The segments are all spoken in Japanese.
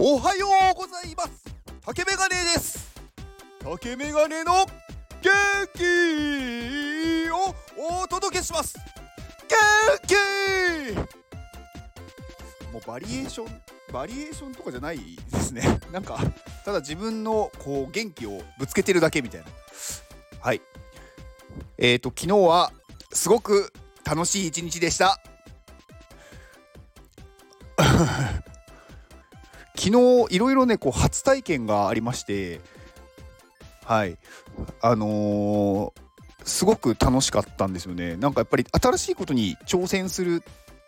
おはようございます。竹メガネです。竹メガネの元気をお届けします。元気もうバリエーションバリエーションとかじゃないですね。なんかただ自分のこう元気をぶつけてるだけみたいな。はい。えーと昨日はすごく楽しい一日でした。昨日いろいろねこう初体験がありましてはい。あのー、すごく楽しかったんですよね。なんかやっぱり新しいことに挑戦する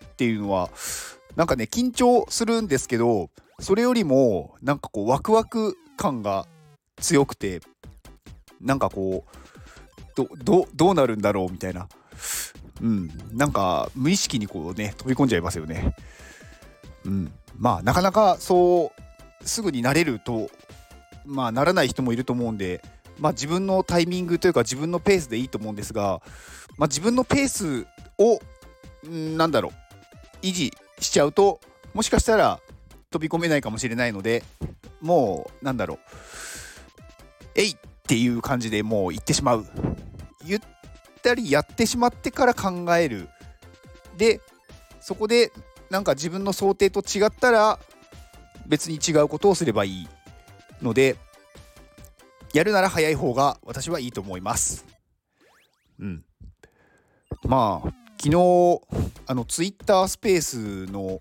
っていうのはなんかね緊張するんですけどそれよりもなんかこうワクワク感が強くてなんかこうどどうなるんだろうみたいな。うん。なんか無意識にこうね飛び込んじゃいますよね。うん。まあなかなかそうすぐになれるとまあならない人もいると思うんでまあ自分のタイミングというか自分のペースでいいと思うんですが、まあ、自分のペースをなんだろう維持しちゃうともしかしたら飛び込めないかもしれないのでもうなんだろうえいっていう感じでもう行ってしまう。ゆったりやってしまってから考える。でそこでなんか自分の想定と違ったら別に違うことをすればいいのでやるなら早い方が私はいいと思います。うん。まあ昨日あのツイッタースペースの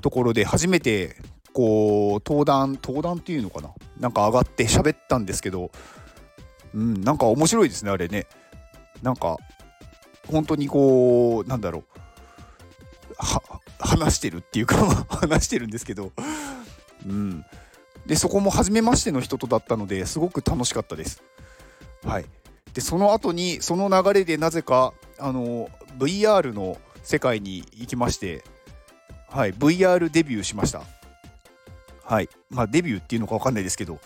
ところで初めてこう登壇登壇っていうのかな？なんか上がって喋ったんですけどうんなんか面白いですねあれねなんか本当にこうなんだろう話してるっていうか話してるんですけど、うん、でそこも初めましての人とだったのですごく楽しかったです。はい、でその後にその流れでなぜかあの VR の世界に行きまして、はい、VR デビューしました。はい。まあ、デビューっていうのか分かんないですけど、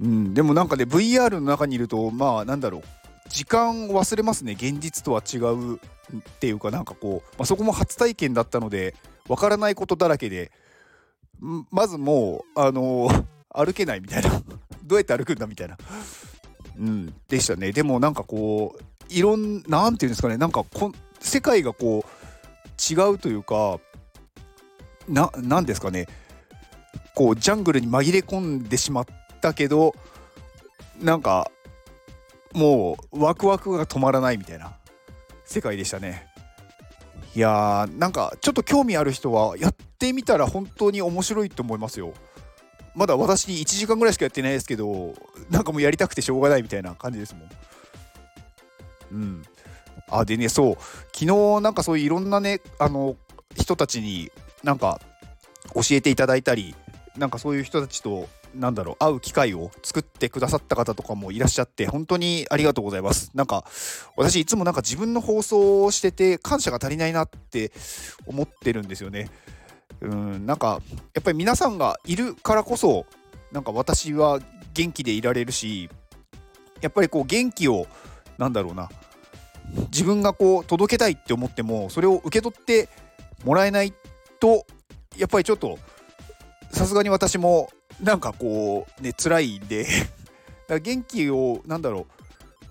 うん、でもなんかね VR の中にいるとまあなんだろう。時間を忘れますね。現実とは違うっていうかなんかこう、まあ、そこも初体験だったのでわからないことだらけでまずもうあのー、歩けないみたいな。どうやって歩くんだみたいな、うん、でしたね。でもなんかこういろんなんていうんですかね。なんかこ世界がこう違うというかななんですかね。こうジャングルに紛れ込んでしまったけどなんかもうワクワクが止まらないみたいな世界でしたね。いやーなんかちょっと興味ある人はやってみたら本当に面白いと思いますよ。まだ私1時間ぐらいしかやってないですけどなんかもうやりたくてしょうがないみたいな感じですもん。うん。あでねそう。昨日なんかそういういろんなねあの人たちになんか教えていただいたりなんかそういう人たちとなんだろう会う機会を作ってくださった方とかもいらっしゃって本当にありがとうございます。なんか私いつもなんか自分の放送をしてて感謝が足りないなって思ってるんですよね。うんなんかやっぱり皆さんがいるからこそなんか私は元気でいられるしやっぱりこう元気をなんだろうな自分がこう届けたいって思ってもそれを受け取ってもらえないとやっぱりちょっとさすがに私もなんかこうね辛いんでだ元気をなんだろ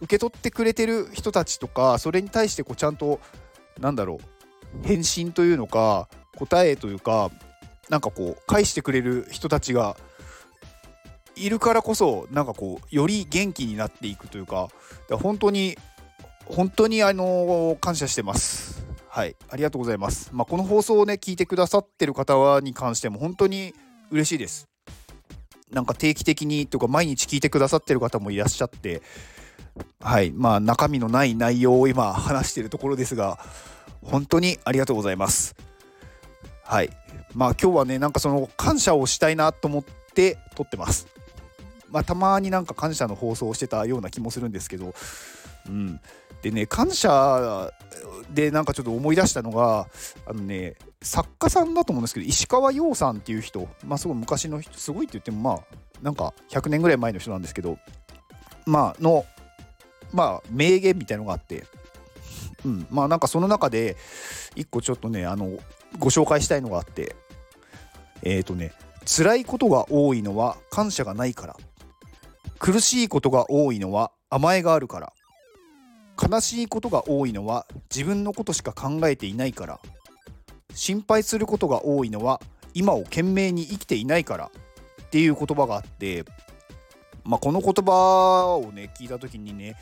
う受け取ってくれてる人たちとかそれに対してこうちゃんとなんだろう返信というのか答えというかなんかこう返してくれる人たちがいるからこそなんかこうより元気になっていくというかか本当に本当にあの感謝してます。はい、ありがとうございます。まあ、この放送をね聞いてくださってる方に関しても本当に嬉しいです。なんか定期的にとか毎日聞いてくださってる方もいらっしゃってはい。まあ中身のない内容を今話してるところですが本当にありがとうございます。はい。まあ今日はねなんかその感謝をしたいなと思って撮ってます。まあたまになんか感謝の放送をしてたような気もするんですけどうん。でね感謝でなんかちょっと思い出したのがあのね作家さんだと思うんですけど石川陽さんっていう人まあすごい昔の人すごいって言ってもまあなんか100年ぐらい前の人なんですけどまあのまあ名言みたいのがあってうんまあなんかその中で一個ちょっとねあのご紹介したいのがあってえっ、ー、とね辛いことが多いのは感謝がないから苦しいことが多いのは甘えがあるから悲しいことが多いのは自分のことしか考えていないから心配することが多いのは今を懸命に生きていないからっていう言葉があってまあこの言葉をね聞いた時にね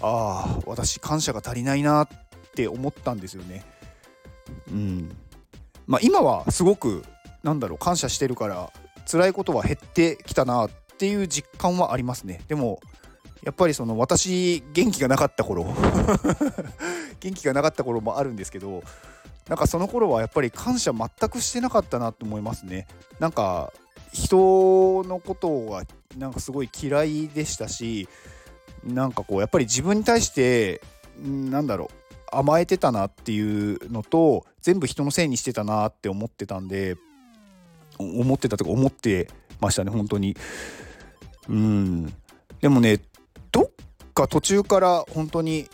ああ私感謝が足りないなって思ったんですよね。うんまあ今はすごくなんだろう感謝してるから辛いことは減ってきたなっていう実感はありますね。でもやっぱりその私元気がなかった頃 元気がなかった頃もあるんですけどなんかその頃はやっぱり感謝全くしてなかったなと思いますね。なんか人のことがなんかすごい嫌いでしたしなんかこうやっぱり自分に対してなんだろう甘えてたなっていうのと全部人のせいにしてたなって思ってたんで思ってたとか思ってましたね本当に。うん。でもねどっか途中から本当に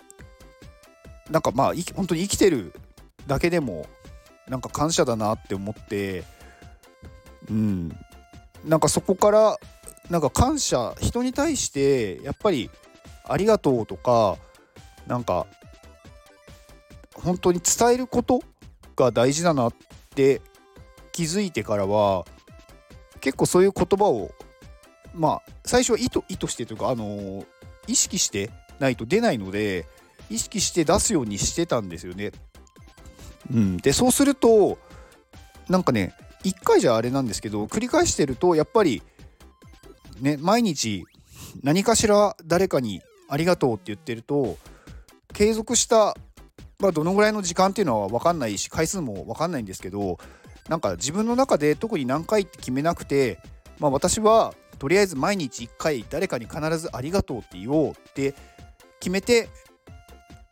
なんかまあ本当に生きてるだけでもなんか感謝だなって思ってうんなんかそこからなんか感謝人に対してやっぱりありがとうとかなんか本当に伝えることが大事だなって気づいてからは結構そういう言葉をまあ最初は意図意図してというかあの意識してないと出ないので意識して出すようにしてたんですよね。うん、でそうするとなんかね1回じゃあれなんですけど繰り返してるとやっぱりね毎日何かしら誰かにありがとうって言ってると継続したまあどのぐらいの時間っていうのは分かんないし回数も分かんないんですけどなんか自分の中で特に何回って決めなくてまあ私はとりあえず毎日1回誰かに必ずありがとうって言おうって決めて、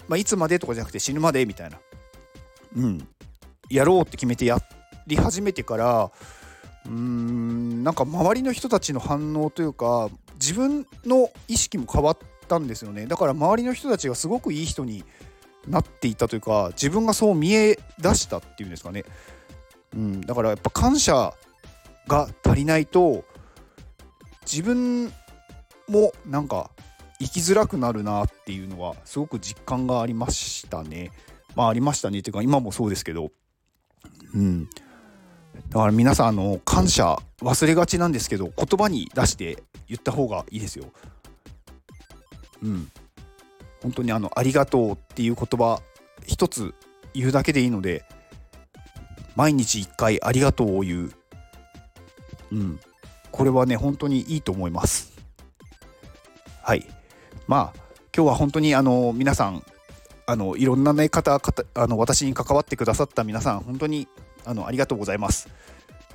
まあ、いつまでとかじゃなくて死ぬまでみたいな、うん、やろうって決めてやり始めてからうーんなんか周りの人たちの反応というか自分の意識も変わったんですよね。だから周りの人たちがすごくいい人になっていたというか自分がそう見え出したっていうんですかね、うん、だからやっぱ感謝が足りないと自分もなんか生きづらくなるなっていうのはすごく実感がありましたね。まあありましたねっていうか今もそうですけど。うん。だから皆さんあの感謝忘れがちなんですけど言葉に出して言った方がいいですよ。うん。本当にあのありがとうっていう言葉一つ言うだけでいいので毎日一回ありがとうを言う。うん。これはね本当にいいと思いますはいまあ今日は本当にあの皆さんあのいろんな、ね、方あの私に関わってくださった皆さん本当にあのありがとうございます。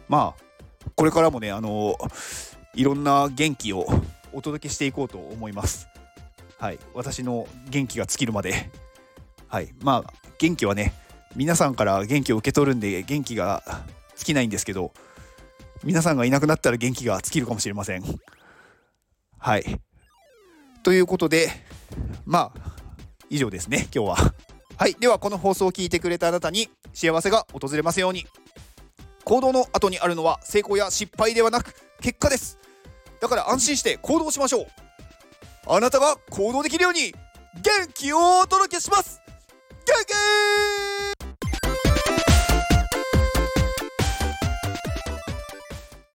まあこれからもねあのいろんな元気をお届けしていこうと思います。はい。私の元気が尽きるまで。はい。まあ元気はね皆さんから元気を受け取るんで元気が尽きないんですけど皆さんがいなくなったら元気が尽きるかもしれません。はい。ということで、まあ、以上ですね、今日は。はい。では、この放送を聞いてくれたあなたに幸せが訪れますように。行動の後にあるのは成功や失敗ではなく結果です。だから安心して行動しましょう。あなたが行動できるように元気をお届けします元気